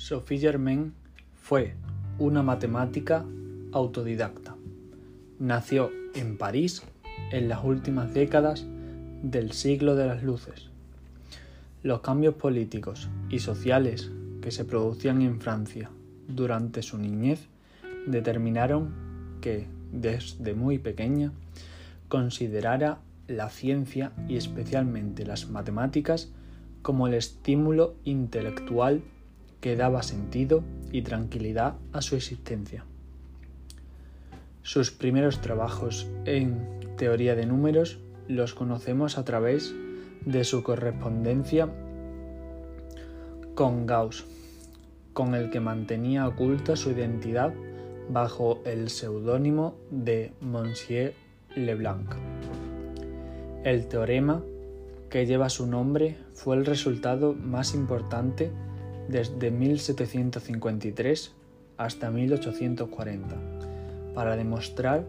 Sophie Germain fue una matemática autodidacta. Nació en París en las últimas décadas del siglo de las luces. Los cambios políticos y sociales que se producían en Francia durante su niñez determinaron que, desde muy pequeña, considerara la ciencia y especialmente las matemáticas como el estímulo intelectual que daba sentido y tranquilidad a su existencia. Sus primeros trabajos en teoría de números los conocemos a través de su correspondencia con Gauss, con el que mantenía oculta su identidad bajo el seudónimo de Monsieur Leblanc. El teorema que lleva su nombre fue el resultado más importante desde 1753 hasta 1840 para demostrar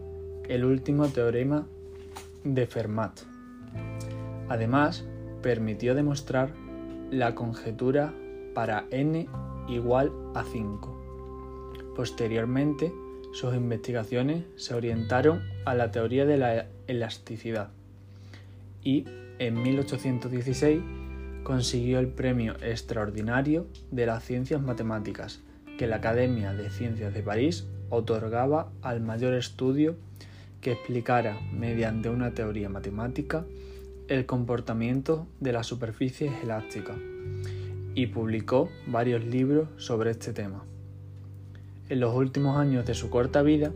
el último teorema de Fermat. Además, permitió demostrar la conjetura para n igual a 5. Posteriormente, sus investigaciones se orientaron a la teoría de la elasticidad y en 1816 consiguió el premio extraordinario de las ciencias matemáticas que la Academia de Ciencias de París otorgaba al mayor estudio que explicara mediante una teoría matemática el comportamiento de las superficies elásticas y publicó varios libros sobre este tema. En los últimos años de su corta vida,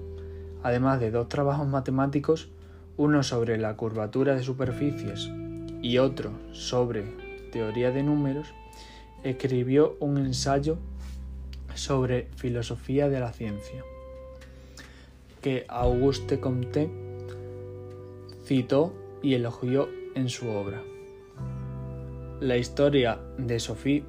además de dos trabajos matemáticos, uno sobre la curvatura de superficies y otro sobre teoría de números, escribió un ensayo sobre filosofía de la ciencia, que Auguste Comte citó y elogió en su obra. La historia de Sophie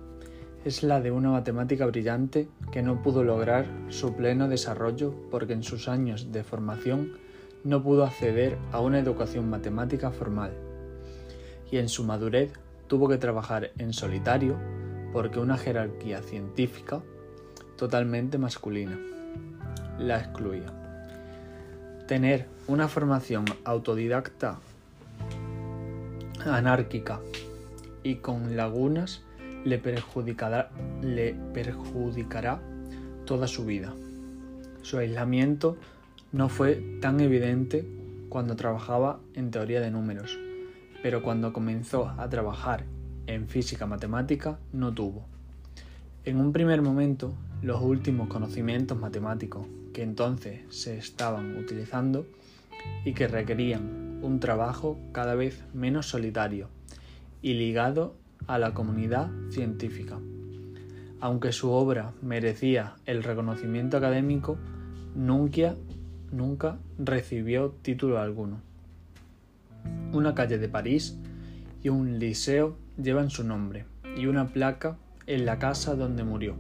es la de una matemática brillante que no pudo lograr su pleno desarrollo porque en sus años de formación no pudo acceder a una educación matemática formal y en su madurez tuvo que trabajar en solitario porque una jerarquía científica totalmente masculina la excluía. Tener una formación autodidacta anárquica y con lagunas le perjudicará, le perjudicará toda su vida. Su aislamiento no fue tan evidente cuando trabajaba en teoría de números, pero cuando comenzó a trabajar en física matemática no tuvo. En un primer momento, los últimos conocimientos matemáticos que entonces se estaban utilizando y que requerían un trabajo cada vez menos solitario y ligado a la comunidad científica. Aunque su obra merecía el reconocimiento académico, nunca, nunca recibió título alguno. Una calle de París y un liceo llevan su nombre y una placa en la casa donde murió,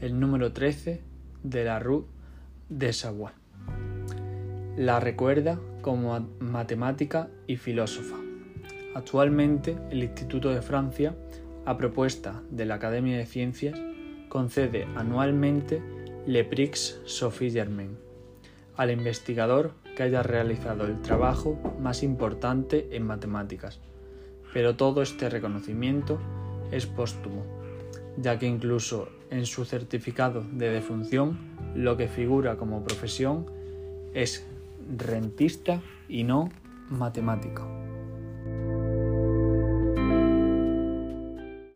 el número 13 de la Rue de Savoie. La recuerda como matemática y filósofa. Actualmente, el Instituto de Francia, a propuesta de la Academia de Ciencias, concede anualmente Le Prix Sophie Germain al investigador que haya realizado el trabajo más importante en matemáticas. Pero todo este reconocimiento es póstumo, ya que incluso en su certificado de defunción lo que figura como profesión es rentista y no matemático.